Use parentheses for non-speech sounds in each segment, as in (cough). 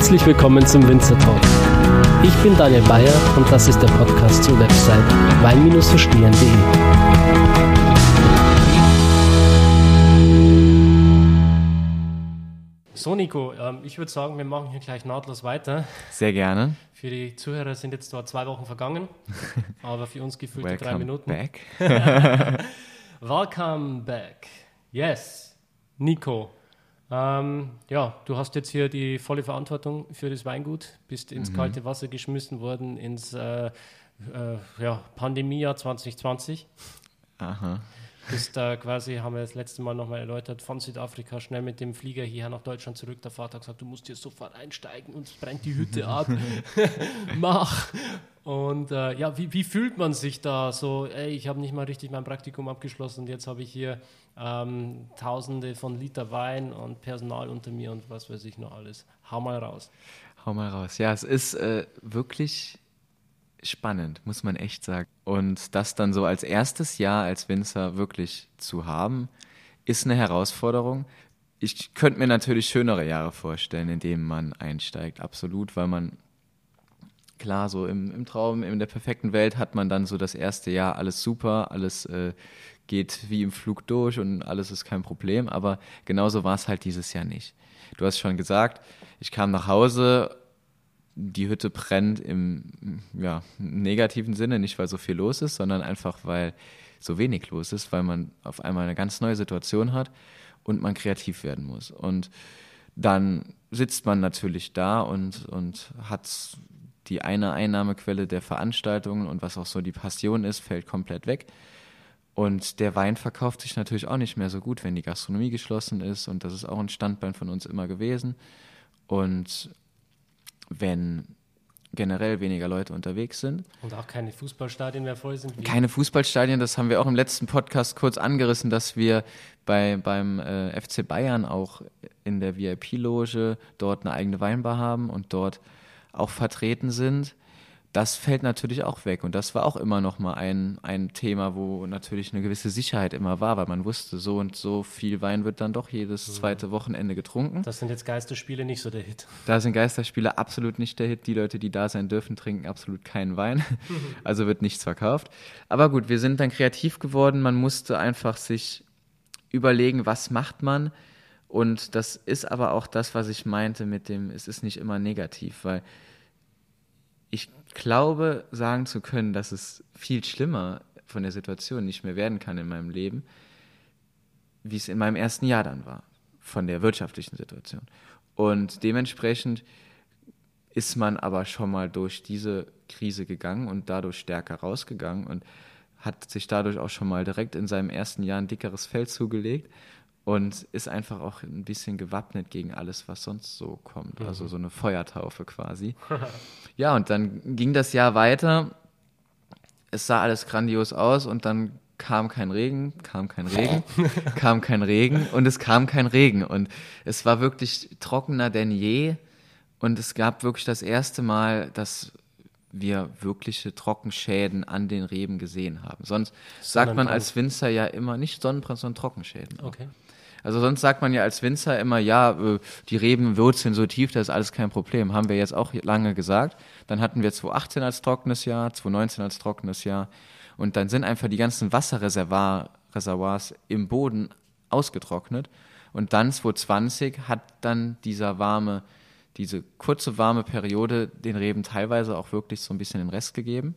Herzlich willkommen zum Winzer Talk. Ich bin Daniel Bayer und das ist der Podcast zur Website wein-verstehen.de. So, Nico, ähm, ich würde sagen, wir machen hier gleich nahtlos weiter. Sehr gerne. Für die Zuhörer sind jetzt zwar zwei Wochen vergangen, (laughs) aber für uns gefühlte drei Minuten. Back. (laughs) Welcome back. Yes, Nico. Ähm, ja, du hast jetzt hier die volle Verantwortung für das Weingut, bist ins mhm. kalte Wasser geschmissen worden, ins äh, äh, ja, Pandemiejahr 2020. Aha bist da quasi, haben wir das letzte Mal nochmal erläutert, von Südafrika schnell mit dem Flieger hierher nach Deutschland zurück. Der Vater hat gesagt, du musst hier sofort einsteigen, und brennt die Hütte ab. (laughs) Mach! Und äh, ja, wie, wie, fühlt man sich da so? Ey, ich habe nicht mal richtig mein Praktikum abgeschlossen und jetzt habe ich hier ähm, Tausende von Liter Wein und Personal unter mir und was weiß ich noch alles. Hau mal raus. Hau mal raus. Ja, es ist äh, wirklich spannend, muss man echt sagen. Und das dann so als erstes Jahr als Winzer wirklich zu haben, ist eine Herausforderung. Ich könnte mir natürlich schönere Jahre vorstellen, in denen man einsteigt, absolut, weil man klar, so im, im Traum, in der perfekten Welt hat man dann so das erste Jahr alles super, alles äh, geht wie im Flug durch und alles ist kein Problem, aber genauso war es halt dieses Jahr nicht. Du hast schon gesagt, ich kam nach Hause die Hütte brennt im ja, negativen Sinne, nicht weil so viel los ist, sondern einfach weil so wenig los ist, weil man auf einmal eine ganz neue Situation hat und man kreativ werden muss. Und dann sitzt man natürlich da und, und hat die eine Einnahmequelle der Veranstaltungen und was auch so die Passion ist, fällt komplett weg. Und der Wein verkauft sich natürlich auch nicht mehr so gut, wenn die Gastronomie geschlossen ist. Und das ist auch ein Standbein von uns immer gewesen. Und wenn generell weniger Leute unterwegs sind. Und auch keine Fußballstadien mehr voll sind. Keine Fußballstadien, das haben wir auch im letzten Podcast kurz angerissen, dass wir bei, beim äh, FC Bayern auch in der VIP-Loge dort eine eigene Weinbar haben und dort auch vertreten sind das fällt natürlich auch weg. Und das war auch immer noch mal ein, ein Thema, wo natürlich eine gewisse Sicherheit immer war, weil man wusste, so und so viel Wein wird dann doch jedes mhm. zweite Wochenende getrunken. Das sind jetzt Geisterspiele nicht so der Hit. Da sind Geisterspiele absolut nicht der Hit. Die Leute, die da sein dürfen, trinken absolut keinen Wein. (laughs) Also wird nichts verkauft. Aber gut, wir sind dann kreativ geworden. Man musste einfach sich überlegen, was macht man. Und das ist aber auch das, was ich meinte mit dem, es ist nicht immer negativ, weil ich glaube, sagen zu können, dass es viel schlimmer von der Situation nicht mehr werden kann in meinem Leben, wie es in meinem ersten Jahr dann war, von der wirtschaftlichen Situation. Und dementsprechend ist man aber schon mal durch diese Krise gegangen und dadurch stärker rausgegangen und hat sich dadurch auch schon mal direkt in seinem ersten Jahr ein dickeres Fell zugelegt und ist einfach auch ein bisschen gewappnet gegen alles, was sonst so kommt. Mhm. Also so eine Feuertaufe quasi. (laughs) ja, und dann ging das Jahr weiter. Es sah alles grandios aus und dann kam kein Regen, kam kein Regen, (laughs) kam kein Regen und es kam kein Regen. Und es war wirklich trockener denn je. Und es gab wirklich das erste Mal, dass wir wirkliche Trockenschäden an den Reben gesehen haben. Sonst sagt man als Winzer ja immer nicht Sonnenbrand, sondern Trockenschäden. Okay. Also sonst sagt man ja als Winzer immer, ja, äh, die Reben wurzeln so tief, das ist alles kein Problem. Haben wir jetzt auch lange gesagt. Dann hatten wir 2018 als trockenes Jahr, 2019 als trockenes Jahr. Und dann sind einfach die ganzen Wasserreservoirs im Boden ausgetrocknet. Und dann 2020 hat dann dieser warme, diese kurze warme Periode den Reben teilweise auch wirklich so ein bisschen den Rest gegeben.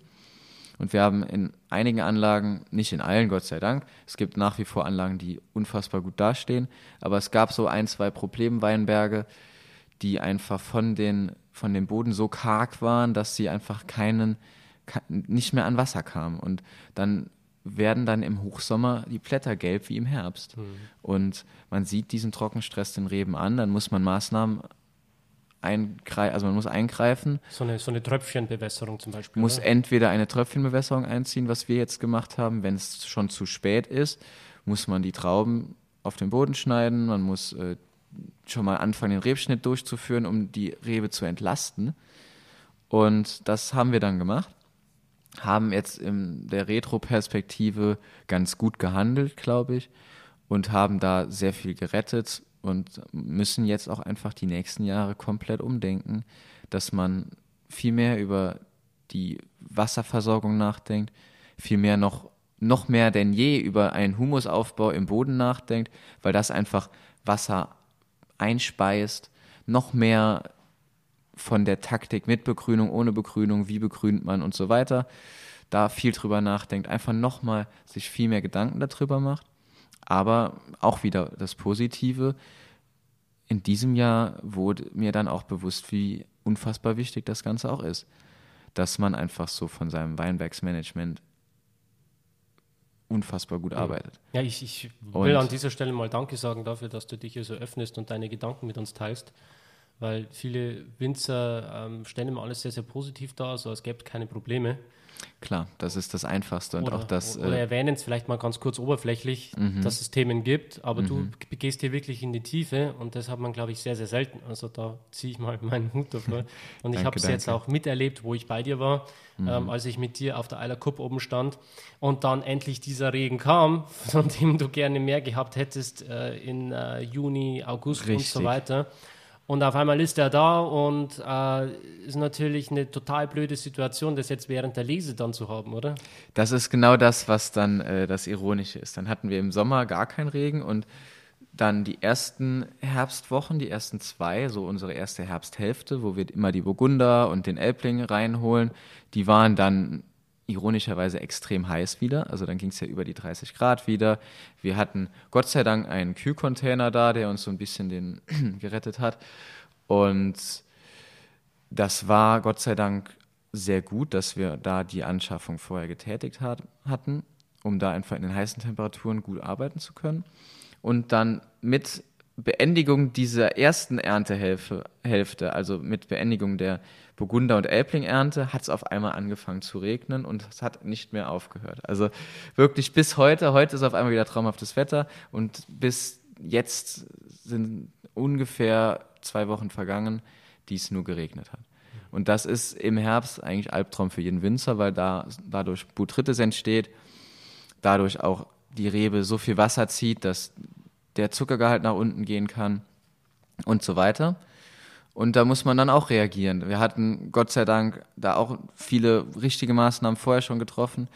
Und wir haben in einigen Anlagen, nicht in allen, Gott sei Dank, es gibt nach wie vor Anlagen, die unfassbar gut dastehen, aber es gab so ein, zwei Problemweinberge, die einfach von, den, von dem Boden so karg waren, dass sie einfach keinen, nicht mehr an Wasser kamen. Und dann werden dann im Hochsommer die Blätter gelb wie im Herbst. Mhm. Und man sieht diesen Trockenstress den Reben an, dann muss man Maßnahmen eingreifen, also man muss eingreifen. So eine, so eine Tröpfchenbewässerung zum Beispiel. Muss oder? entweder eine Tröpfchenbewässerung einziehen, was wir jetzt gemacht haben. Wenn es schon zu spät ist, muss man die Trauben auf den Boden schneiden. Man muss äh, schon mal anfangen, den Rebschnitt durchzuführen, um die Rebe zu entlasten. Und das haben wir dann gemacht. Haben jetzt in der Retro-Perspektive ganz gut gehandelt, glaube ich, und haben da sehr viel gerettet und müssen jetzt auch einfach die nächsten Jahre komplett umdenken, dass man viel mehr über die Wasserversorgung nachdenkt, viel mehr noch, noch mehr denn je über einen Humusaufbau im Boden nachdenkt, weil das einfach Wasser einspeist, noch mehr von der Taktik mit Begrünung, ohne Begrünung, wie begrünt man und so weiter, da viel drüber nachdenkt, einfach nochmal sich viel mehr Gedanken darüber macht. Aber auch wieder das Positive. In diesem Jahr wurde mir dann auch bewusst, wie unfassbar wichtig das Ganze auch ist. Dass man einfach so von seinem Weinbergsmanagement unfassbar gut arbeitet. Ja, ich, ich will und an dieser Stelle mal Danke sagen dafür, dass du dich hier so öffnest und deine Gedanken mit uns teilst weil viele Winzer ähm, stellen immer alles sehr, sehr positiv dar, so als gäbe es keine Probleme. Klar, das ist das Einfachste und oder, auch das. Oder äh, erwähnen es vielleicht mal ganz kurz oberflächlich, mhm. dass es Themen gibt, aber mhm. du gehst hier wirklich in die Tiefe und das hat man, glaube ich, sehr, sehr selten. Also da ziehe ich mal (laughs) meinen Hut davor. Und ich habe es jetzt auch miterlebt, wo ich bei dir war, mhm. ähm, als ich mit dir auf der Eiler Cup oben stand und dann endlich dieser Regen kam, (laughs) von dem du gerne mehr gehabt hättest äh, in äh, Juni, August Richtig. und so weiter. Und auf einmal ist er da und äh, ist natürlich eine total blöde Situation, das jetzt während der Lese dann zu haben, oder? Das ist genau das, was dann äh, das Ironische ist. Dann hatten wir im Sommer gar keinen Regen und dann die ersten Herbstwochen, die ersten zwei, so unsere erste Herbsthälfte, wo wir immer die Burgunder und den Elbling reinholen, die waren dann ironischerweise extrem heiß wieder. Also dann ging es ja über die 30 Grad wieder. Wir hatten Gott sei Dank einen Kühlcontainer da, der uns so ein bisschen den (clears throat) gerettet hat. Und das war Gott sei Dank sehr gut, dass wir da die Anschaffung vorher getätigt hat, hatten, um da einfach in den heißen Temperaturen gut arbeiten zu können. Und dann mit Beendigung dieser ersten Erntehälfte, also mit Beendigung der Burgunder- und Elbling-Ernte, hat es auf einmal angefangen zu regnen und es hat nicht mehr aufgehört. Also wirklich bis heute, heute ist auf einmal wieder traumhaftes Wetter und bis jetzt sind ungefähr zwei Wochen vergangen, die es nur geregnet hat. Und das ist im Herbst eigentlich Albtraum für jeden Winzer, weil da dadurch Botrytis entsteht, dadurch auch die Rebe so viel Wasser zieht, dass der Zuckergehalt nach unten gehen kann und so weiter. Und da muss man dann auch reagieren. Wir hatten Gott sei Dank da auch viele richtige Maßnahmen vorher schon getroffen,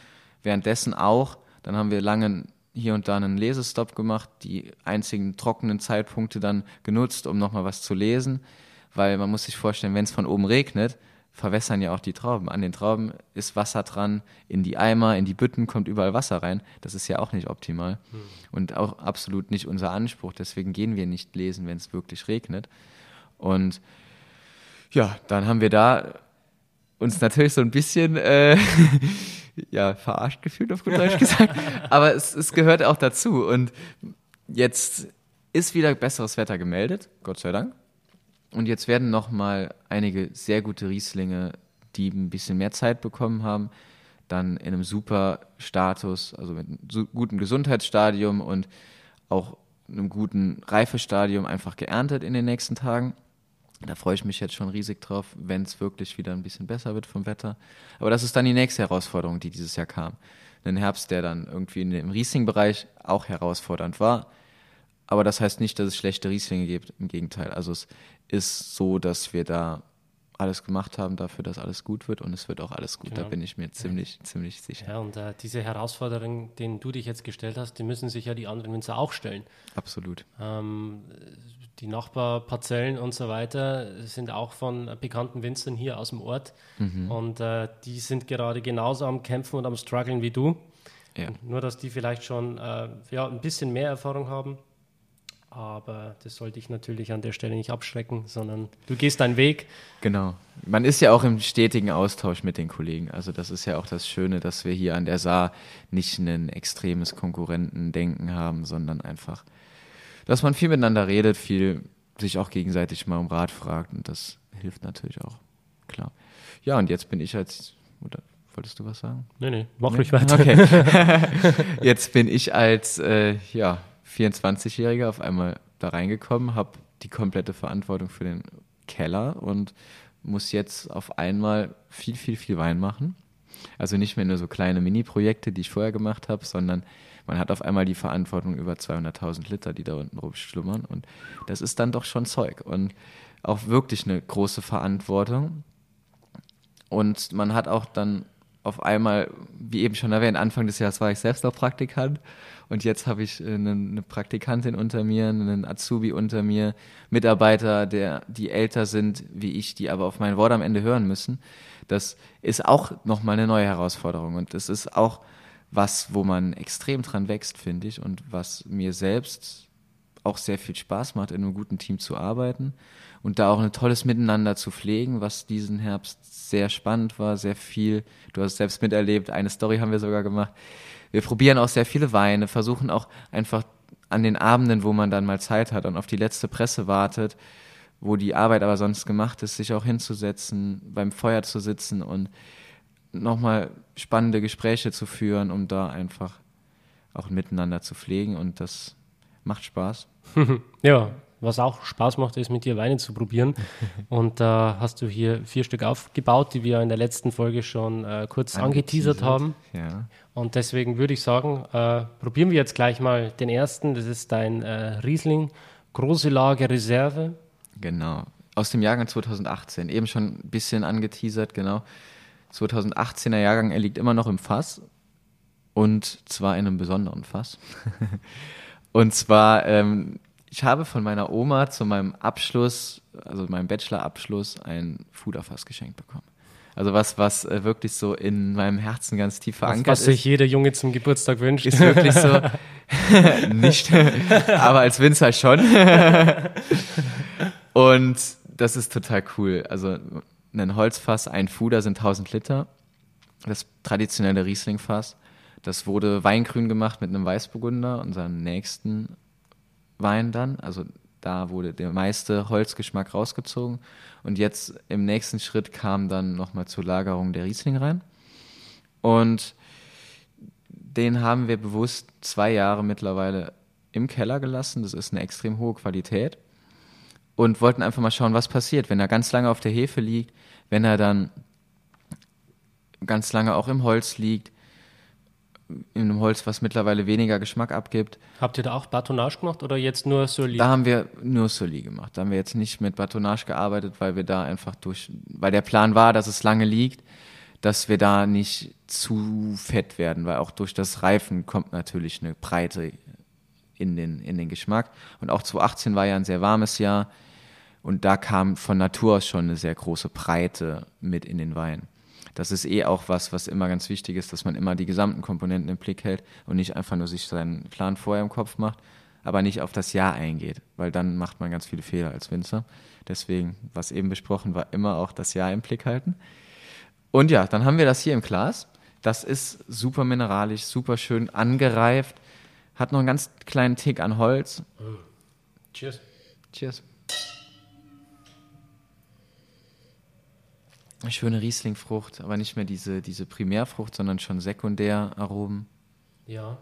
währenddessen auch. Dann haben wir lange hier und da einen Lesestopp gemacht, die einzigen trockenen Zeitpunkte dann genutzt, um nochmal was zu lesen, weil man muss sich vorstellen, wenn es von oben regnet, verwässern ja auch die Trauben. An den Trauben ist Wasser dran, in die Eimer, in die Bütten kommt überall Wasser rein. Das ist ja auch nicht optimal hm. und auch absolut nicht unser Anspruch. Deswegen gehen wir nicht lesen, wenn es wirklich regnet. Und ja, dann haben wir da uns natürlich so ein bisschen äh, (laughs) ja, verarscht gefühlt, auf gut Deutsch gesagt. (laughs) Aber es, es gehört auch dazu. Und jetzt ist wieder besseres Wetter gemeldet, Gott sei Dank. Und jetzt werden noch mal einige sehr gute Rieslinge, die ein bisschen mehr Zeit bekommen haben, dann in einem super Status, also mit einem guten Gesundheitsstadium und auch einem guten Reifestadium einfach geerntet in den nächsten Tagen. Da freue ich mich jetzt schon riesig drauf, wenn es wirklich wieder ein bisschen besser wird vom Wetter. Aber das ist dann die nächste Herausforderung, die dieses Jahr kam. Ein Herbst, der dann irgendwie im Riesling-Bereich auch herausfordernd war. Aber das heißt nicht, dass es schlechte Rieslinge gibt. Im Gegenteil. Also es ist so, dass wir da alles gemacht haben dafür, dass alles gut wird und es wird auch alles gut. Genau. Da bin ich mir ziemlich, ja. ziemlich sicher. Ja, und äh, diese Herausforderungen, denen du dich jetzt gestellt hast, die müssen sich ja die anderen Winzer auch stellen. Absolut. Ähm, die Nachbarparzellen und so weiter sind auch von bekannten Winzern hier aus dem Ort mhm. und äh, die sind gerade genauso am Kämpfen und am Struggeln wie du. Ja. Nur, dass die vielleicht schon äh, ja, ein bisschen mehr Erfahrung haben aber das sollte ich natürlich an der Stelle nicht abschrecken, sondern du gehst deinen Weg. Genau. Man ist ja auch im stetigen Austausch mit den Kollegen. Also das ist ja auch das Schöne, dass wir hier an der Saar nicht ein extremes Konkurrentendenken haben, sondern einfach, dass man viel miteinander redet, viel sich auch gegenseitig mal um Rat fragt und das hilft natürlich auch. Klar. Ja, und jetzt bin ich als, oder wolltest du was sagen? Nee, nee, mach nee? ruhig weiter. Okay. (laughs) (laughs) jetzt bin ich als, äh, ja, 24-Jähriger auf einmal da reingekommen, habe die komplette Verantwortung für den Keller und muss jetzt auf einmal viel, viel, viel Wein machen. Also nicht mehr nur so kleine Mini-Projekte, die ich vorher gemacht habe, sondern man hat auf einmal die Verantwortung über 200.000 Liter, die da unten rumschlummern. Und das ist dann doch schon Zeug und auch wirklich eine große Verantwortung. Und man hat auch dann auf einmal, wie eben schon erwähnt, Anfang des Jahres war ich selbst auch Praktikant und jetzt habe ich eine, eine, Praktikantin unter mir, einen Azubi unter mir, Mitarbeiter, der, die älter sind wie ich, die aber auf mein Wort am Ende hören müssen. Das ist auch nochmal eine neue Herausforderung und das ist auch was, wo man extrem dran wächst, finde ich, und was mir selbst auch sehr viel Spaß macht, in einem guten Team zu arbeiten und da auch ein tolles Miteinander zu pflegen, was diesen Herbst sehr spannend war, sehr viel. Du hast es selbst miterlebt, eine Story haben wir sogar gemacht. Wir probieren auch sehr viele Weine, versuchen auch einfach an den Abenden, wo man dann mal Zeit hat und auf die letzte Presse wartet, wo die Arbeit aber sonst gemacht ist, sich auch hinzusetzen, beim Feuer zu sitzen und nochmal spannende Gespräche zu führen, um da einfach auch miteinander zu pflegen und das macht Spaß. (laughs) ja, was auch Spaß macht, ist mit dir Weine zu probieren. (laughs) Und da äh, hast du hier vier Stück aufgebaut, die wir in der letzten Folge schon äh, kurz angeteasert, angeteasert haben. Ja. Und deswegen würde ich sagen, äh, probieren wir jetzt gleich mal den ersten. Das ist dein äh, Riesling Große Lage Reserve. Genau. Aus dem Jahrgang 2018. Eben schon ein bisschen angeteasert, genau. 2018er Jahrgang, er liegt immer noch im Fass. Und zwar in einem besonderen Fass. (laughs) und zwar, ähm, ich habe von meiner Oma zu meinem Abschluss, also meinem Bachelorabschluss, ein Fuderfass geschenkt bekommen. Also was, was äh, wirklich so in meinem Herzen ganz tief verankert was, was ist. Was sich jeder Junge zum Geburtstag wünscht. Ist wirklich so. (laughs) (laughs) Nicht, aber als Winzer schon. Und das ist total cool. Also ein Holzfass, ein Fuder sind 1000 Liter. Das traditionelle Rieslingfass. Das wurde weingrün gemacht mit einem Weißburgunder, unserem nächsten Wein dann. Also da wurde der meiste Holzgeschmack rausgezogen. Und jetzt im nächsten Schritt kam dann nochmal zur Lagerung der Riesling rein. Und den haben wir bewusst zwei Jahre mittlerweile im Keller gelassen. Das ist eine extrem hohe Qualität. Und wollten einfach mal schauen, was passiert, wenn er ganz lange auf der Hefe liegt, wenn er dann ganz lange auch im Holz liegt, in einem Holz, was mittlerweile weniger Geschmack abgibt. Habt ihr da auch Batonage gemacht oder jetzt nur Soli? Da haben wir nur Soli gemacht. Da haben wir jetzt nicht mit Batonage gearbeitet, weil wir da einfach durch, weil der Plan war, dass es lange liegt, dass wir da nicht zu fett werden, weil auch durch das Reifen kommt natürlich eine Breite in den, in den Geschmack. Und auch 2018 war ja ein sehr warmes Jahr. Und da kam von Natur aus schon eine sehr große Breite mit in den Wein. Das ist eh auch was, was immer ganz wichtig ist, dass man immer die gesamten Komponenten im Blick hält und nicht einfach nur sich seinen Plan vorher im Kopf macht, aber nicht auf das Jahr eingeht, weil dann macht man ganz viele Fehler als Winzer. Deswegen, was eben besprochen war, immer auch das Jahr im Blick halten. Und ja, dann haben wir das hier im Glas. Das ist super mineralisch, super schön angereift, hat noch einen ganz kleinen Tick an Holz. Cheers. Cheers. Schöne Rieslingfrucht, aber nicht mehr diese, diese Primärfrucht, sondern schon Sekundäraromen. Ja.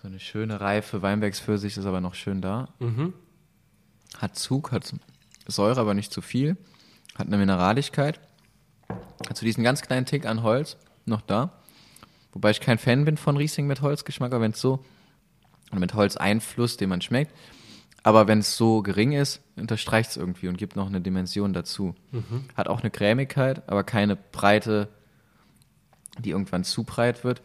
So eine schöne reife Weinbergspfirsich ist aber noch schön da. Mhm. Hat Zug, hat Säure, aber nicht zu viel. Hat eine Mineralischkeit. Hat so diesen ganz kleinen Tick an Holz noch da. Wobei ich kein Fan bin von Riesling mit Holzgeschmack, aber wenn es so mit Holzeinfluss, den man schmeckt, aber wenn es so gering ist, unterstreicht es irgendwie und gibt noch eine Dimension dazu. Mhm. Hat auch eine Cremigkeit, aber keine Breite, die irgendwann zu breit wird.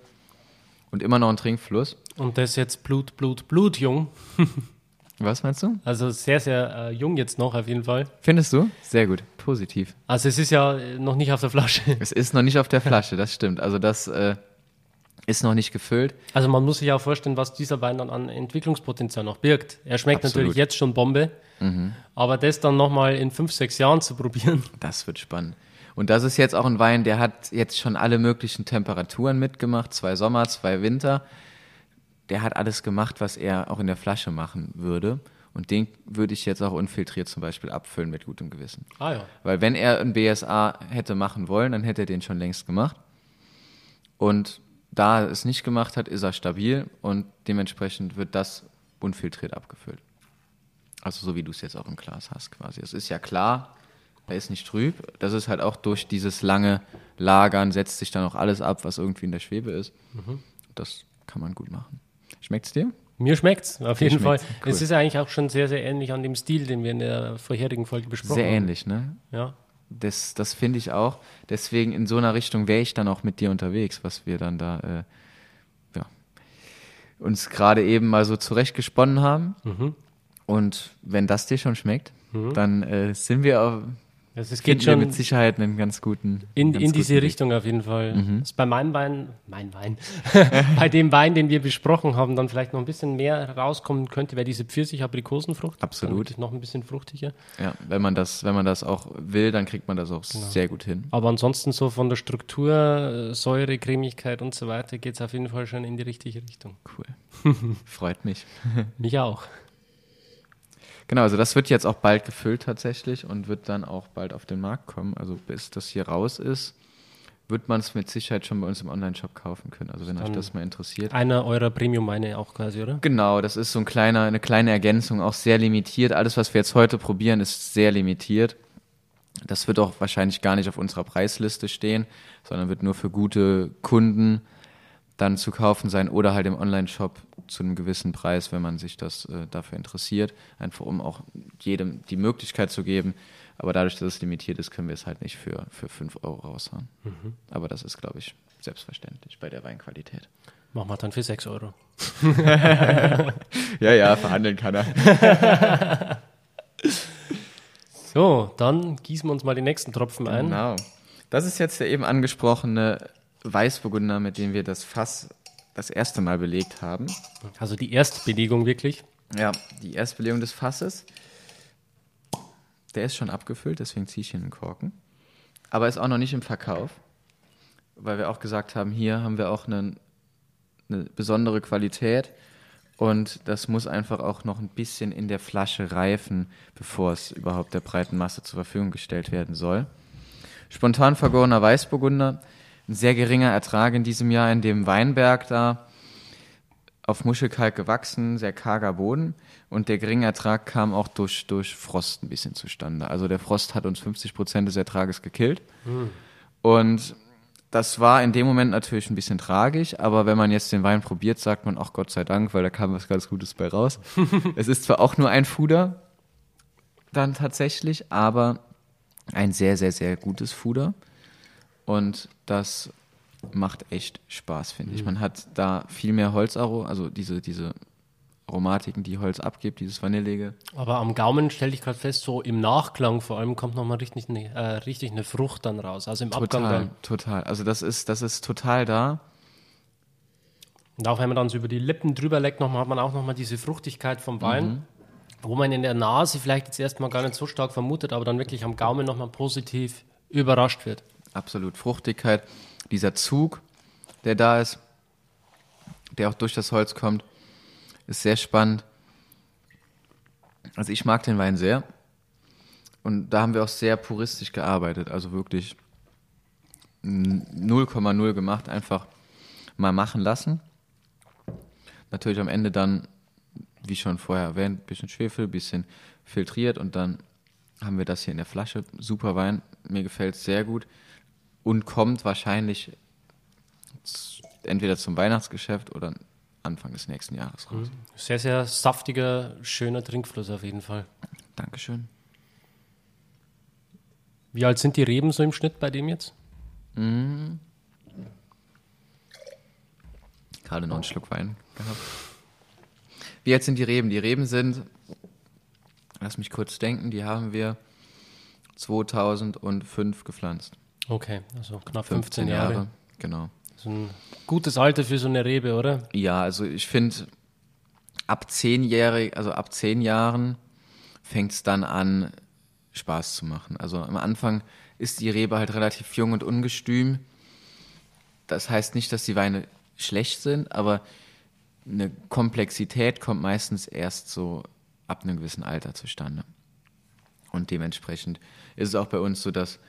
Und immer noch ein Trinkfluss. Und das ist jetzt Blut, Blut, Blut jung. (laughs) Was meinst du? Also sehr, sehr äh, jung jetzt noch auf jeden Fall. Findest du? Sehr gut, positiv. Also es ist ja noch nicht auf der Flasche. Es ist noch nicht auf der (laughs) Flasche, das stimmt. Also das äh, ist noch nicht gefüllt. Also man muss sich auch vorstellen, was dieser Wein dann an Entwicklungspotenzial noch birgt. Er schmeckt Absolut. natürlich jetzt schon Bombe, mhm. aber das dann nochmal in fünf, sechs Jahren zu probieren. (laughs) Das wird spannend. Und das ist jetzt auch ein Wein, der hat jetzt schon alle möglichen Temperaturen mitgemacht, zwei Sommer, zwei Winter. Der hat alles gemacht, was er auch in der Flasche machen würde. Und den würde ich jetzt auch unfiltriert zum Beispiel abfüllen mit gutem Gewissen. Ah ja. Weil wenn er ein BSA hätte machen wollen, dann hätte er den schon längst gemacht. Und da er es nicht gemacht hat, ist er stabil und dementsprechend wird das unfiltriert abgefüllt. Also so wie du es jetzt auch im Glas hast quasi. Es ist ja klar, er ist nicht trüb. Das ist halt auch durch dieses lange Lagern setzt sich dann auch alles ab, was irgendwie in der Schwebe ist. Mhm. Das kann man gut machen. Schmeckt's dir? Mir schmeckt's, auf jeden Fall. cool. Es ist eigentlich auch schon sehr, sehr ähnlich an dem Stil, den wir in der vorherigen Folge besprochen Sehr haben. ähnlich, ne? Ja. Das, das finde ich auch. Deswegen in so einer Richtung wäre ich dann auch mit dir unterwegs, was wir dann da äh, ja, uns gerade eben mal so zurechtgesponnen haben. Mhm. Und wenn das dir schon schmeckt, dann äh, sind wir auf, Also es geht schon mit Sicherheit einen ganz guten in, ganz in diese guten. Richtung auf jeden Fall. Mhm. Ist bei meinem Wein, mein Wein, (laughs) bei dem Wein, den wir besprochen haben, dann vielleicht noch ein bisschen mehr rauskommen könnte, wäre diese Pfirsich-Aprikosenfrucht. Absolut. Noch ein bisschen fruchtiger. Ja, wenn man das, wenn man das auch will, dann kriegt man das auch Genau. sehr gut hin. Aber ansonsten so von der Struktur, äh, Säure, Cremigkeit und so weiter geht es auf jeden Fall schon in die richtige Richtung. Cool. (laughs) Freut mich. Mich auch. Genau, also das wird jetzt auch bald gefüllt tatsächlich und wird dann auch bald auf den Markt kommen. Also bis das hier raus ist, wird man es mit Sicherheit schon bei uns im Online-Shop kaufen können. Also wenn euch Dann- das mal interessiert. Einer eurer Premium-Weine auch quasi, oder? Genau, das ist so ein kleiner, eine kleine Ergänzung, auch sehr limitiert. Alles, was wir jetzt heute probieren, ist sehr limitiert. Das wird auch wahrscheinlich gar nicht auf unserer Preisliste stehen, sondern wird nur für gute Kunden dann zu kaufen sein oder halt im Online-Shop zu einem gewissen Preis, wenn man sich das äh, dafür interessiert. Einfach um auch jedem die Möglichkeit zu geben. Aber dadurch, dass es limitiert ist, können wir es halt nicht für, für 5 Euro raushauen. Aber das ist, glaube ich, selbstverständlich bei der Weinqualität. Machen wir dann für 6 Euro. (laughs) Ja, ja, verhandeln kann er. (laughs) So, dann gießen wir uns mal die nächsten Tropfen ein. Genau. Das ist jetzt der eben angesprochene Weißburgunder, mit dem wir das Fass das erste Mal belegt haben. Also die Erstbelegung wirklich. Ja, die Erstbelegung des Fasses. Der ist schon abgefüllt, deswegen ziehe ich hier einen Korken. Aber ist auch noch nicht im Verkauf, weil wir auch gesagt haben, hier haben wir auch eine, eine besondere Qualität und das muss einfach auch noch ein bisschen in der Flasche reifen, bevor es überhaupt der breiten Masse zur Verfügung gestellt werden soll. Spontan vergorener Weißburgunder, ein sehr geringer Ertrag in diesem Jahr in dem Weinberg da, auf Muschelkalk gewachsen, sehr karger Boden und der geringe Ertrag kam auch durch, durch Frost ein bisschen zustande. Also der Frost hat uns 50 Prozent des Ertrages gekillt. Und das war in dem Moment natürlich ein bisschen tragisch, aber wenn man jetzt den Wein probiert, sagt man, ach Gott sei Dank, weil da kam was ganz Gutes bei raus. (laughs) es ist zwar auch nur ein Fuder, dann tatsächlich, aber ein sehr, sehr, sehr gutes Fuder. Und das macht echt Spaß, finde ich. Man hat da viel mehr Holzaro, also diese, diese Aromatiken, die Holz abgibt, dieses Vanillige. Aber am Gaumen stelle ich gerade fest, so im Nachklang vor allem kommt nochmal richtig eine, äh, richtig eine Frucht dann raus. Also im Abgang Total, dann. total. Also das ist, das ist total da. Und auch wenn man dann so über die Lippen drüber leckt, nochmal, hat man auch nochmal diese Fruchtigkeit vom Wein, wo man in der Nase vielleicht jetzt erstmal gar nicht so stark vermutet, aber dann wirklich am Gaumen nochmal positiv überrascht wird. Absolut. Fruchtigkeit, dieser Zug, der da ist, der auch durch das Holz kommt, ist sehr spannend. Also ich mag den Wein sehr. Und da haben wir auch sehr puristisch gearbeitet. Also wirklich 0,0 gemacht, einfach mal machen lassen. Natürlich am Ende dann, wie schon vorher erwähnt, ein bisschen Schwefel, ein bisschen filtriert und dann haben wir das hier in der Flasche. Super Wein, mir gefällt es sehr gut und kommt wahrscheinlich entweder zum Weihnachtsgeschäft oder Anfang des nächsten Jahres raus. Sehr, sehr saftiger, schöner Trinkfluss auf jeden Fall. Dankeschön. Wie alt sind die Reben so im Schnitt bei dem jetzt? Gerade noch einen Schluck Wein gehabt. Wie alt sind die Reben? Die Reben sind, lass mich kurz denken, die haben wir 2005 gepflanzt. Okay, also knapp 15, Jahre. Genau. So ein gutes Alter für so eine Rebe, oder? Ja, also ich finde, ab zehnjährig, also ab zehn Jahren fängt es dann an, Spaß zu machen. Also am Anfang ist die Rebe halt relativ jung und ungestüm. Das heißt nicht, dass die Weine schlecht sind, aber eine Komplexität kommt meistens erst so ab einem gewissen Alter zustande. Und dementsprechend ist es auch bei uns so, dass,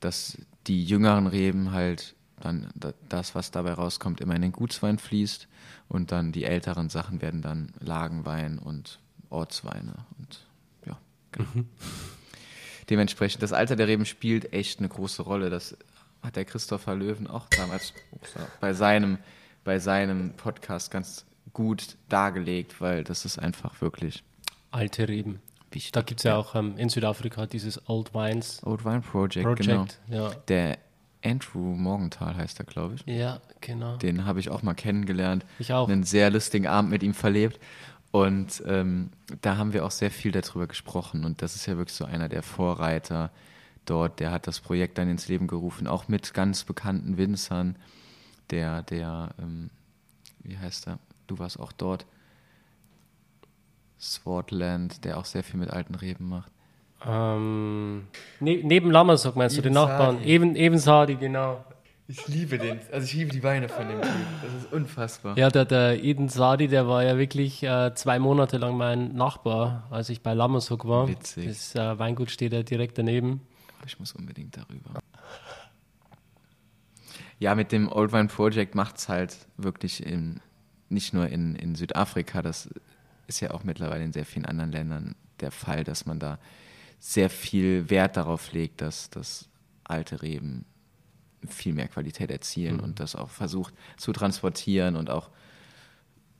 dass die jüngeren Reben halt dann da- das, was dabei rauskommt, immer in den Gutswein fließt und dann die älteren Sachen werden dann Lagenwein und Ortsweine und ja, genau. Dementsprechend, das Alter der Reben spielt echt eine große Rolle. Das hat der Christopher Löwen auch damals bei seinem, bei seinem Podcast ganz gut dargelegt, weil das ist einfach wirklich Alte Reben. Wichtig. Da gibt es ja auch ähm, in Südafrika dieses Old Wines Old Wine Project, Project. genau. Ja. Der Andrew Morgenthal heißt er, glaube ich. ja, genau. Den habe ich auch mal kennengelernt. Ich auch. Einen sehr lustigen Abend mit ihm verlebt. Und ähm, da haben wir auch sehr viel darüber gesprochen. Und das ist ja wirklich so einer der Vorreiter dort. Der hat das Projekt dann ins Leben gerufen, auch mit ganz bekannten Winzern. Der, der, ähm, wie heißt er? Du warst auch dort. Swartland, der auch sehr viel mit alten Reben macht. Ähm, ne, neben Lammersock meinst du, den Eben Nachbarn? Sadi. Eben, eben Sadi, genau. Ich liebe den, also ich liebe die Weine von dem Typ. Das ist unfassbar. Ja, der, der Eden Sadi, der war ja wirklich äh, zwei Monate lang mein Nachbar, als ich bei Lammersock war. Witzig. Das äh, Weingut steht ja direkt daneben. Ich muss unbedingt darüber. Ja, mit dem Old Wine Project macht es halt wirklich in, nicht nur in, in Südafrika, das ist ja auch mittlerweile in sehr vielen anderen Ländern der Fall, dass man da sehr viel Wert darauf legt, dass, dass alte Reben viel mehr Qualität erzielen und das auch versucht zu transportieren und auch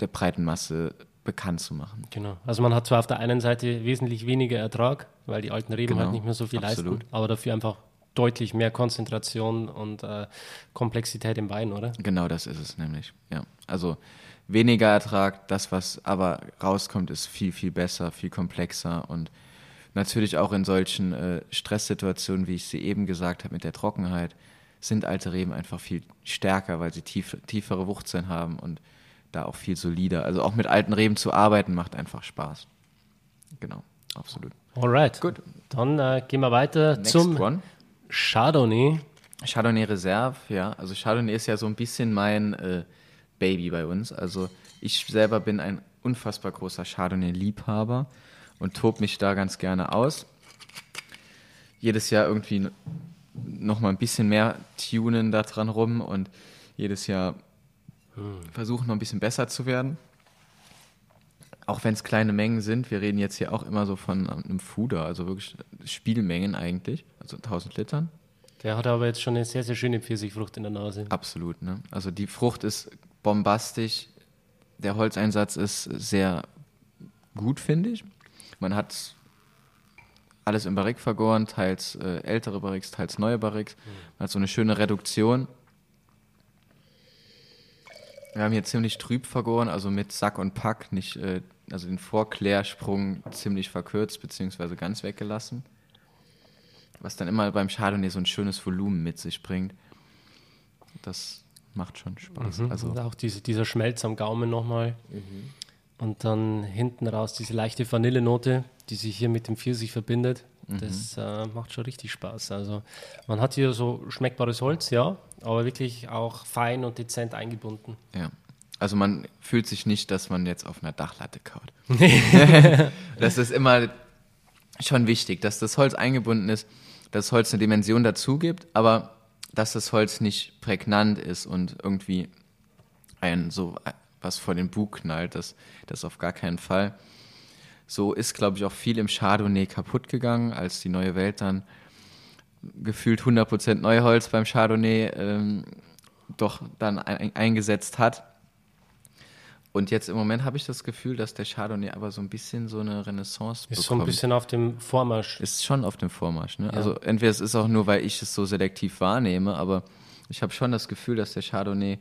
der breiten Masse bekannt zu machen. Genau. Also man hat zwar auf der einen Seite wesentlich weniger Ertrag, weil die alten Reben Genau. halt nicht mehr so viel Absolut. leisten, aber dafür einfach deutlich mehr Konzentration und äh, Komplexität im Wein, oder? Genau das ist es nämlich. Ja. Also weniger Ertrag, das, was aber rauskommt, ist viel, viel besser, viel komplexer und natürlich auch in solchen äh, Stresssituationen, wie ich sie eben gesagt habe, mit der Trockenheit, sind alte Reben einfach viel stärker, weil sie tief, tiefere Wurzeln haben und da auch viel solider. Also auch mit alten Reben zu arbeiten macht einfach Spaß. Genau, absolut. Alright. Gut. Dann äh, gehen wir weiter Next zum one. Chardonnay. Chardonnay Reserve, ja. Also Chardonnay ist ja so ein bisschen mein äh, Baby bei uns. Also ich selber bin ein unfassbar großer Chardonnay-Liebhaber und tob mich da ganz gerne aus. Jedes Jahr irgendwie noch mal ein bisschen mehr tunen da dran rum und jedes Jahr versuchen noch ein bisschen besser zu werden. Auch wenn es kleine Mengen sind, wir reden jetzt hier auch immer so von einem Fuder, also wirklich Spielmengen eigentlich, also 1000 Litern. Der hat aber jetzt schon eine sehr, sehr schöne Pfirsichfrucht in der Nase. Absolut, ne? Also die Frucht ist bombastisch. Der Holzeinsatz ist sehr gut, finde ich. Man hat alles im Barrique vergoren, teils äh, ältere Barriques, teils neue Barriques. Man hat so eine schöne Reduktion. Wir haben hier ziemlich trüb vergoren, also mit Sack und Pack, nicht, äh, also den Vorklärsprung ziemlich verkürzt, beziehungsweise ganz weggelassen. Was dann immer beim Chardonnay so ein schönes Volumen mit sich bringt. Das macht schon Spaß. Mhm. Also und auch diese, dieser Schmelz am Gaumen nochmal. Und dann hinten raus diese leichte Vanillenote, die sich hier mit dem Pfirsich verbindet. Das äh, macht schon richtig Spaß. Also man hat hier so schmeckbares Holz, ja, aber wirklich auch fein und dezent eingebunden. Ja. Also man fühlt sich nicht, dass man jetzt auf einer Dachlatte kaut. (laughs) (laughs) das ist immer schon wichtig, dass das Holz eingebunden ist, dass das Holz eine Dimension dazu gibt, aber dass das Holz nicht prägnant ist und irgendwie ein so was vor den Bug knallt, das, das auf gar keinen Fall. So ist, glaube ich, auch viel im Chardonnay kaputt gegangen, als die neue Welt dann gefühlt 100% Neuholz beim Chardonnay ähm, doch dann ein, eingesetzt hat. Und jetzt im Moment habe ich das Gefühl, dass der Chardonnay aber so ein bisschen so eine Renaissance Ist so ein bekommt. bisschen auf dem Vormarsch. Ist schon auf dem Vormarsch. Ne? Also entweder es ist auch nur, weil ich es so selektiv wahrnehme, aber ich habe schon das Gefühl, dass der Chardonnay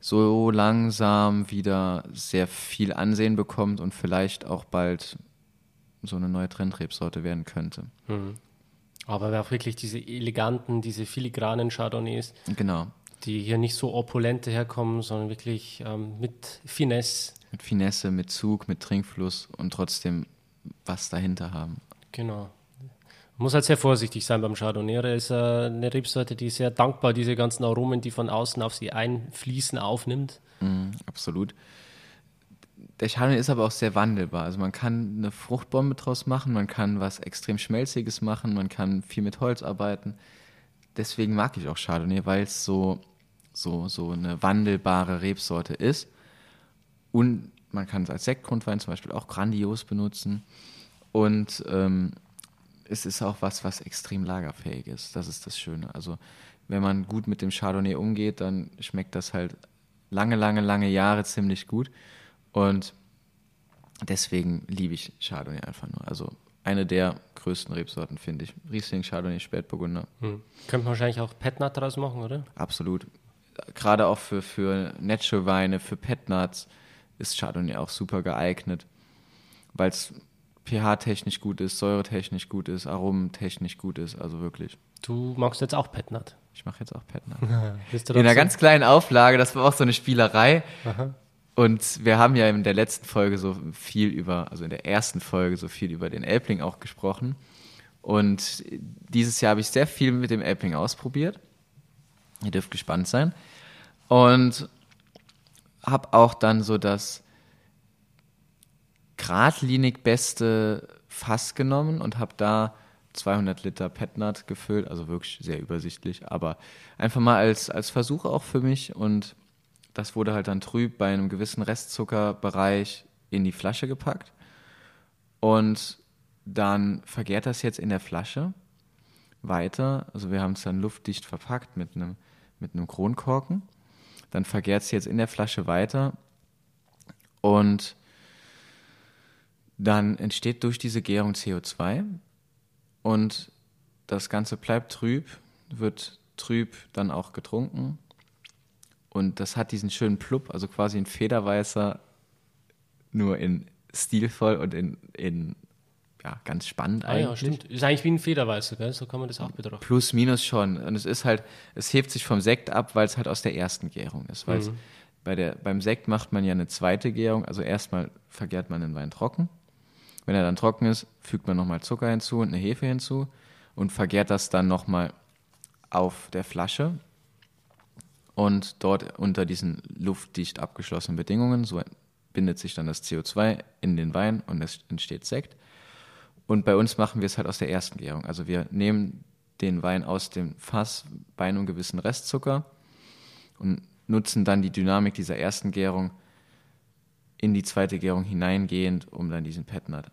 so langsam wieder sehr viel Ansehen bekommt und vielleicht auch bald so eine neue Trendrebsorte werden könnte. Aber auch wirklich diese eleganten, diese filigranen Chardonnays, Genau. Die hier nicht so opulente herkommen, sondern wirklich ähm, mit Finesse. Mit Finesse, mit Zug, mit Trinkfluss und trotzdem was dahinter haben. Genau. Man muss halt sehr vorsichtig sein beim Chardonnay. Er ist äh, eine Rebsorte, die sehr dankbar diese ganzen Aromen, die von außen auf sie einfließen, aufnimmt. Mhm, absolut. Der Chardonnay ist aber auch sehr wandelbar. Also man kann eine Fruchtbombe draus machen, man kann was extrem Schmelziges machen, man kann viel mit Holz arbeiten. Deswegen mag ich auch Chardonnay, weil es so, so, so eine wandelbare Rebsorte ist. Und man kann es als Sektgrundwein zum Beispiel auch grandios benutzen. Und ähm, es ist auch was, was extrem lagerfähig ist. Das ist das Schöne. Also wenn man gut mit dem Chardonnay umgeht, dann schmeckt das halt lange, lange, lange Jahre ziemlich gut. Und deswegen liebe ich Chardonnay einfach nur. Also eine der größten Rebsorten, finde ich. Riesling, Chardonnay, Spätburgunder. Hm. Könnte man wahrscheinlich auch Petnat daraus machen, oder? Absolut. Gerade auch für, für Natural Weine, für Petnuts ist Chardonnay auch super geeignet, weil es pH-technisch gut ist, säuretechnisch gut ist, aromentechnisch gut ist, also wirklich. Du magst jetzt auch Petnat. Ich mache jetzt auch (laughs) du In einer dazu? ganz kleinen Auflage, das war auch so eine Spielerei. Aha. Und wir haben ja in der letzten Folge so viel über, also in der ersten Folge so viel über den Elbling auch gesprochen. Und dieses Jahr habe ich sehr viel mit dem Elbling ausprobiert. Ihr dürft gespannt sein. Und habe auch dann so das geradlinig beste Fass genommen und habe da 200 Liter Petnat gefüllt, also wirklich sehr übersichtlich, aber einfach mal als, als Versuch auch für mich. Und das wurde halt dann trüb bei einem gewissen Restzuckerbereich in die Flasche gepackt. Und dann vergärt das jetzt in der Flasche weiter, also wir haben es dann luftdicht verpackt mit einem, mit einem Kronkorken, dann vergärt es jetzt in der Flasche weiter. Und dann entsteht durch diese Gärung CO2 und das Ganze bleibt trüb, wird trüb dann auch getrunken. Und das hat diesen schönen Plupp, also quasi ein Federweißer, nur in stilvoll und in, in ja, ganz spannend Ah, ja, eigentlich. stimmt. Ist eigentlich wie ein Federweißer, gell? So kann man das auch betrachten. Plus, minus schon. Und es ist halt, es hebt sich vom Sekt ab, weil es halt aus der ersten Gärung ist. Weil es bei der, beim Sekt macht man ja eine zweite Gärung. Also erstmal vergärt man den Wein trocken. Wenn er dann trocken ist, fügt man nochmal Zucker hinzu und eine Hefe hinzu und vergärt das dann nochmal auf der Flasche. Und dort unter diesen luftdicht abgeschlossenen Bedingungen, so bindet sich dann das CO2 in den Wein und es entsteht Sekt. Und bei uns machen wir es halt aus der ersten Gärung. Also wir nehmen den Wein aus dem Fass bei einem gewissen Restzucker und nutzen dann die Dynamik dieser ersten Gärung in die zweite Gärung hineingehend, um dann diesen Petnat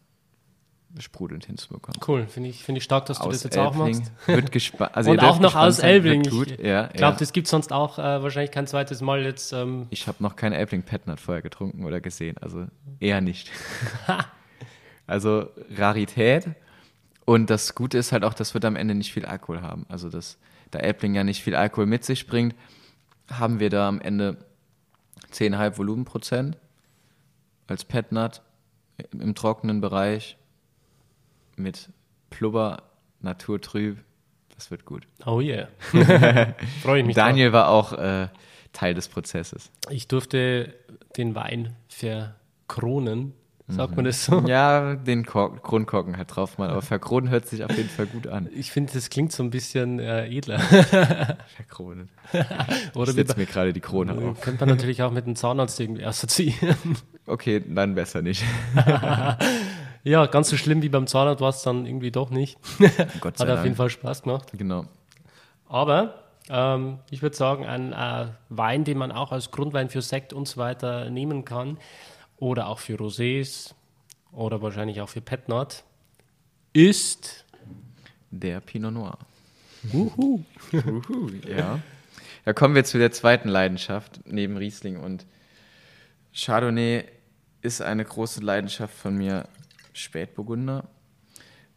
sprudelnd hinzubekommen. Cool, finde ich, finde ich stark, dass du das Aus jetzt auch Elbling machst. (laughs) wird gespannt. Also Und auch noch aus Elbling. Gut. Ich Ja, glaube, ja. das gibt sonst auch äh, wahrscheinlich kein zweites Mal jetzt. Ähm, Ich habe noch keinen Elbling Petnat vorher getrunken oder gesehen, also eher nicht. (laughs) also Rarität. Und das Gute ist halt auch, das wird am Ende nicht viel Alkohol haben. Also dass da Elbling ja nicht viel Alkohol mit sich bringt, haben wir da am Ende 10,5 Volumenprozent als Petnat im trockenen Bereich mit Plubber, naturtrüb. Das wird gut. oh yeah. (laughs) Freue ich mich. Daniel war auch äh, Teil des Prozesses. Drauf. Ich durfte den Wein verkronen. Sagt man das so? Mhm. Ja, den Kork Kronkorken halt drauf mal, aber verkronen hört sich auf jeden Fall gut an. Ich finde, das klingt so ein bisschen äh, edler. (laughs) Verkronen. (laughs) Oder Ich setze mir gerade die Krone auf. Könnte man natürlich auch mit einem Zahnarzt irgendwie assoziieren. (laughs) Okay, dann besser nicht. ja, ganz so schlimm wie beim Zahnarzt war es dann irgendwie doch nicht. Gott Hat sei auf Dank. jeden Fall Spaß gemacht. Genau. Aber ähm, ich würde sagen, ein äh, Wein, den man auch als Grundwein für Sekt und so weiter nehmen kann oder auch für Rosés oder wahrscheinlich auch für Petnat, ist Der Pinot Noir. Uhu. Uhu, ja. Da kommen wir zu der zweiten Leidenschaft neben Riesling und Chardonnay ist eine große Leidenschaft von mir, Spätburgunder.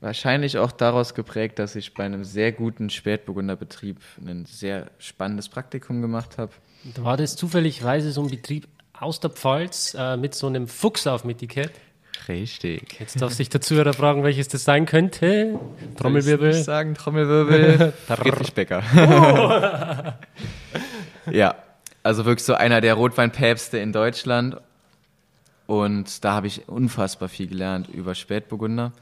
Wahrscheinlich auch daraus geprägt, dass ich bei einem sehr guten Spätburgunderbetrieb ein sehr spannendes Praktikum gemacht habe. Da war das zufälligweise so ein Betrieb aus der Pfalz äh, mit so einem Fuchs auf dem Etikett. Richtig. Jetzt darf sich der Zuhörer fragen, welches das sein könnte. Ich Trommelwirbel. sagen, Trommelwirbel. (laughs) Friedrich Becker. (laughs) (laughs) ja, also wirklich so einer der Rotweinpäpste in Deutschland. Und da habe ich unfassbar viel gelernt über Spätburgunder.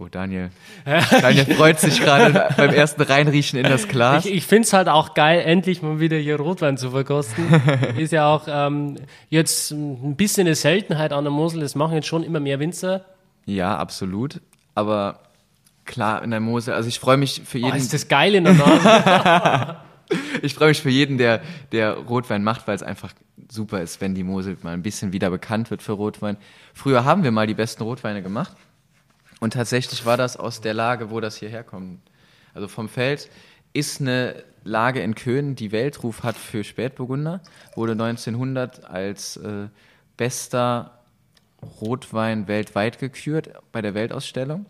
Oh, Daniel. Daniel freut sich gerade (laughs) beim ersten Reinriechen in das Glas. Ich, ich finde es halt auch geil, endlich mal wieder hier Rotwein zu verkosten. (laughs) Ist ja auch ähm, jetzt ein bisschen eine Seltenheit an der Mosel. Das machen jetzt schon immer mehr Winzer. Ja, absolut. Aber klar, in der Mosel, also ich freue mich für Oh, jeden. ist das geil in der Nase. (laughs) Ich freue mich für jeden, der, der Rotwein macht, weil es einfach super ist, wenn die Mosel mal ein bisschen wieder bekannt wird für Rotwein. Früher haben wir mal die besten Rotweine gemacht. Und tatsächlich war das aus der Lage, wo das hierher kommt. Also vom Feld ist eine Lage in Köhn, die Weltruf hat für Spätburgunder, wurde 1900 als äh, bester Rotwein weltweit gekürt bei der Weltausstellung.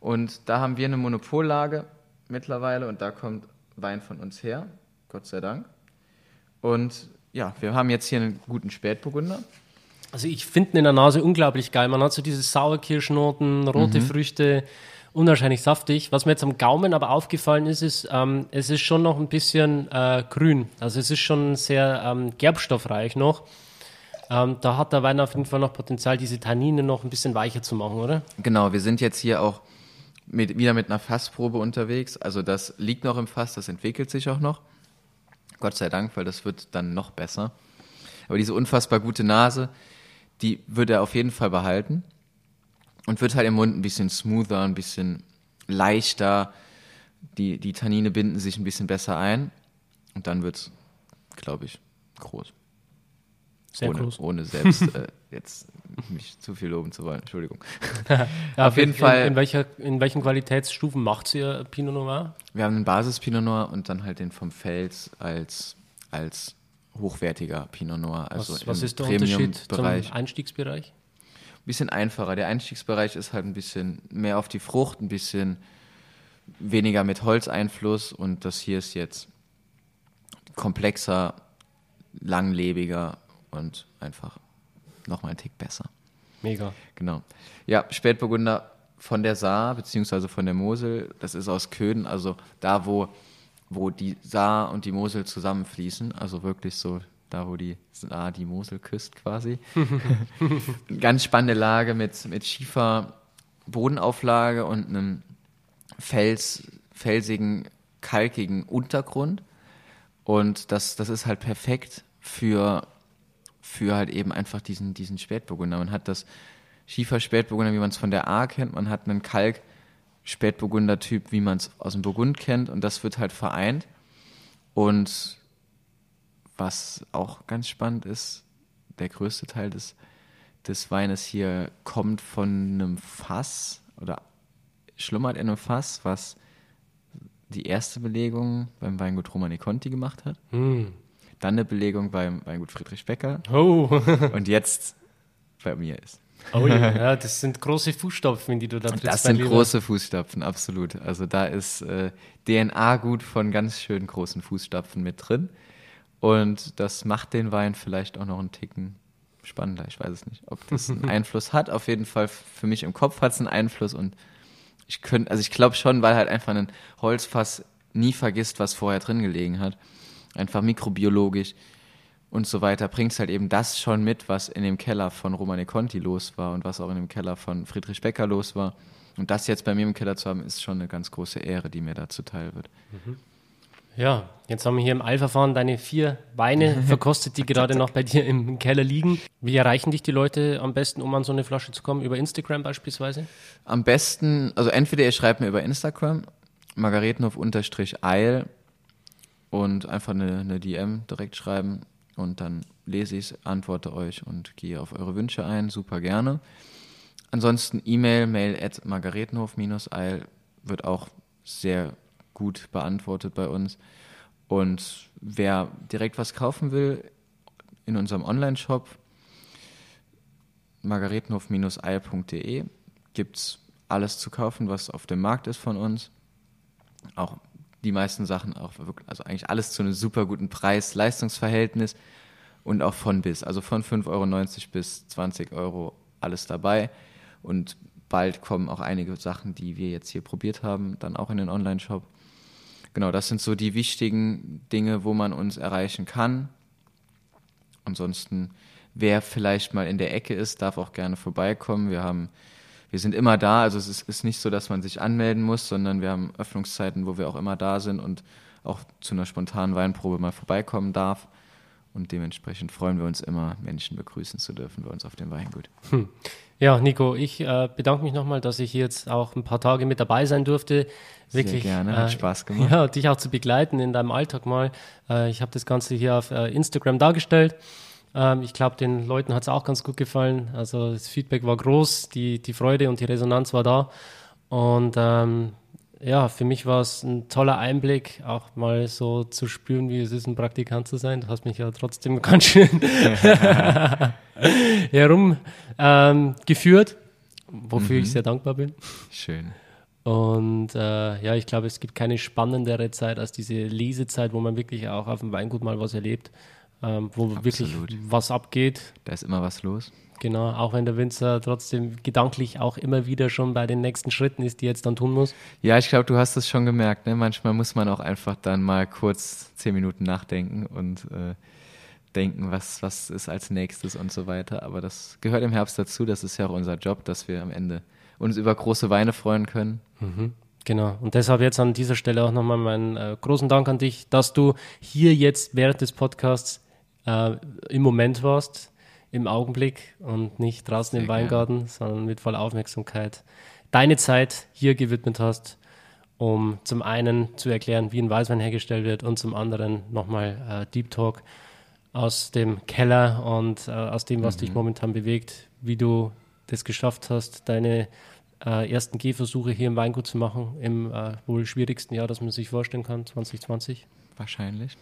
Und da haben wir eine Monopollage mittlerweile und da kommt Wein von uns her, Gott sei Dank. Und ja, wir haben jetzt hier einen guten Spätburgunder. Also ich finde ihn in der Nase unglaublich geil. Man hat so diese Sauerkirschnoten, rote mhm. Früchte, unwahrscheinlich saftig. Was mir jetzt am Gaumen aber aufgefallen ist, ist, ähm, es ist schon noch ein bisschen äh, grün. Also es ist schon sehr ähm, gerbstoffreich noch. Ähm, da hat der Wein auf jeden Fall noch Potenzial, diese Tannine noch ein bisschen weicher zu machen, oder? Genau, wir sind jetzt hier auch mit, wieder mit einer Fassprobe unterwegs. Also das liegt noch im Fass, das entwickelt sich auch noch. Gott sei Dank, weil das wird dann noch besser. Aber diese unfassbar gute Nase, die wird er auf jeden Fall behalten und wird halt im Mund ein bisschen smoother, ein bisschen leichter. Die, die Tannine binden sich ein bisschen besser ein und dann wird es, glaube ich, groß. Sehr ohne, groß. Ohne selbst (laughs) äh, jetzt mich zu viel loben zu wollen. Entschuldigung. (laughs) ja, auf jeden in, Fall. In, welcher, in welchen Qualitätsstufen macht ihr Pinot Noir? Wir haben einen Basis Pinot Noir und dann halt den vom Fels als, als hochwertiger Pinot Noir. Also was, was ist der Unterschied zum Einstiegsbereich? Ein bisschen einfacher. Der Einstiegsbereich ist halt ein bisschen mehr auf die Frucht, ein bisschen weniger mit Holzeinfluss und das hier ist jetzt komplexer, langlebiger und einfach nochmal ein Tick besser. Mega. Genau. Ja, Spätburgunder von der Saar, beziehungsweise von der Mosel, das ist aus Köden, also da, wo, wo die Saar und die Mosel zusammenfließen, also wirklich so da, wo die Saar die Mosel küsst quasi. (laughs) Ganz spannende Lage mit, mit schiefer Bodenauflage und einem Fels, felsigen, kalkigen Untergrund. Und das, das ist halt perfekt für für halt eben einfach diesen, diesen Spätburgunder. Man hat das Schiefer-Spätburgunder, wie man es von der A kennt, man hat einen Kalk-Spätburgunder-Typ, wie man es aus dem Burgund kennt und das wird halt vereint. Und was auch ganz spannend ist, der größte Teil des, des Weines hier kommt von einem Fass oder schlummert in einem Fass, was die erste Belegung beim Weingut Romani Conti gemacht hat. Mm dann eine Belegung beim Weingut Friedrich Becker oh. und jetzt bei mir ist. Oh (laughs) ja, das sind große Fußstapfen, die du da trittst. Das sind große Fußstapfen, absolut. Also da ist äh, DNA gut von ganz schön großen Fußstapfen mit drin. Und das macht den Wein vielleicht auch noch einen Ticken spannender. Ich weiß es nicht, ob das einen (laughs) Einfluss hat. Auf jeden Fall für mich im Kopf hat es einen Einfluss und ich könnte, also ich glaube schon, weil halt einfach ein Holzfass nie vergisst, was vorher drin gelegen hat einfach mikrobiologisch und so weiter, bringt es halt eben das schon mit, was in dem Keller von Romane Conti los war und was auch in dem Keller von Friedrich Becker los war. Und das jetzt bei mir im Keller zu haben, ist schon eine ganz große Ehre, die mir da zuteil wird. Mhm. Ja, jetzt haben wir hier im Eilverfahren deine vier Weine (laughs) verkostet, die gerade noch bei dir im Keller liegen. Wie erreichen dich die Leute am besten, um an so eine Flasche zu kommen? Über Instagram beispielsweise? Am besten, also entweder ihr schreibt mir über Instagram, margaretenhof-eil und einfach eine, eine DM direkt schreiben und dann lese ich es, antworte euch und gehe auf eure Wünsche ein, super gerne. Ansonsten E-Mail, mail at margaretenhof-eil wird auch sehr gut beantwortet bei uns. Und wer direkt was kaufen will, in unserem Online-Shop margaretenhof-eil.de gibt es alles zu kaufen, was auf dem Markt ist von uns. Auch die meisten Sachen auch wirklich, also eigentlich alles zu einem super guten Preis-Leistungsverhältnis und auch von bis. Also von 5,90 Euro bis 20 Euro alles dabei. Und bald kommen auch einige Sachen, die wir jetzt hier probiert haben, dann auch in den Online-Shop. Genau, das sind so die wichtigen Dinge, wo man uns erreichen kann. Ansonsten, wer vielleicht mal in der Ecke ist, darf auch gerne vorbeikommen. Wir haben wir sind immer da. Also es ist, ist, nicht so, dass man sich anmelden muss, sondern wir haben Öffnungszeiten, wo wir auch immer da sind und auch zu einer spontanen Weinprobe mal vorbeikommen darf. Und dementsprechend freuen wir uns immer, Menschen begrüßen zu dürfen bei uns auf dem Weingut. Hm. Ja, Nico, ich äh, bedanke mich nochmal, dass ich jetzt auch ein paar Tage mit dabei sein durfte. Wirklich, Sehr gerne, hat äh, Spaß (laughs) gemacht. Ja, dich auch zu begleiten in deinem Alltag mal. Äh, ich habe das Ganze hier auf äh, Instagram dargestellt. Ähm, ich glaube, den Leuten hat es auch ganz gut gefallen. Also das Feedback war groß, die, die Freude und die Resonanz war da. Und ähm, ja, für mich war es ein toller Einblick, auch mal so zu spüren, wie es ist, ein Praktikant zu sein. Du hast mich ja trotzdem (laughs) ganz schön (laughs) herumgeführt, ähm, wofür mhm. ich sehr dankbar bin. Schön. Und äh, ja, ich glaube, es gibt keine spannendere Zeit als diese Lesezeit, wo man wirklich auch auf dem Weingut mal was erlebt, ähm, wo Absolut. wirklich was abgeht. Da ist immer was los. Genau, auch wenn der Winzer trotzdem gedanklich auch immer wieder schon bei den nächsten Schritten ist, die er jetzt dann tun muss. Ja, ich glaube, du hast es schon gemerkt. Ne? Manchmal muss man auch einfach dann mal kurz zehn Minuten nachdenken und äh, denken, was, was ist als nächstes und so weiter. Aber das gehört im Herbst dazu. Das ist ja auch unser Job, dass wir am Ende uns über große Weine freuen können. Mhm. Genau. Und deshalb jetzt an dieser Stelle auch nochmal meinen äh, großen Dank an dich, dass du hier jetzt während des Podcasts äh, im Moment warst im Augenblick und nicht draußen Sehr im Weingarten, gerne. sondern mit voller Aufmerksamkeit deine Zeit hier gewidmet hast, um zum einen zu erklären, wie ein Weißwein hergestellt wird und zum anderen nochmal äh, Deep Talk aus dem Keller und äh, aus dem, was mhm. dich momentan bewegt, wie du das geschafft hast, deine äh, ersten Gehversuche hier im Weingut zu machen, im äh, wohl schwierigsten Jahr, das man sich vorstellen kann, 2020. Wahrscheinlich.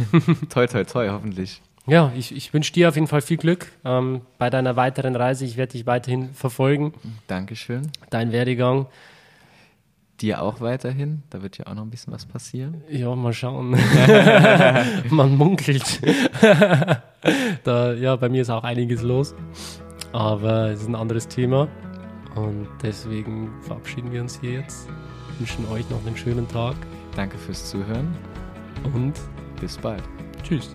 (laughs) toi, toi, toi, hoffentlich. Ja, ich, ich wünsche dir auf jeden Fall viel Glück ähm, bei deiner weiteren Reise. Ich werde dich weiterhin verfolgen. Dankeschön. Dein Werdegang. Dir auch weiterhin. Da wird ja auch noch ein bisschen was passieren. Ja, mal schauen. (laughs) (laughs) Man munkelt. (laughs) da, ja, bei mir ist auch einiges los. Aber es ist ein anderes Thema. Und deswegen verabschieden wir uns hier jetzt. Wünschen euch noch einen schönen Tag. Danke fürs Zuhören. Und bis bald. Tschüss.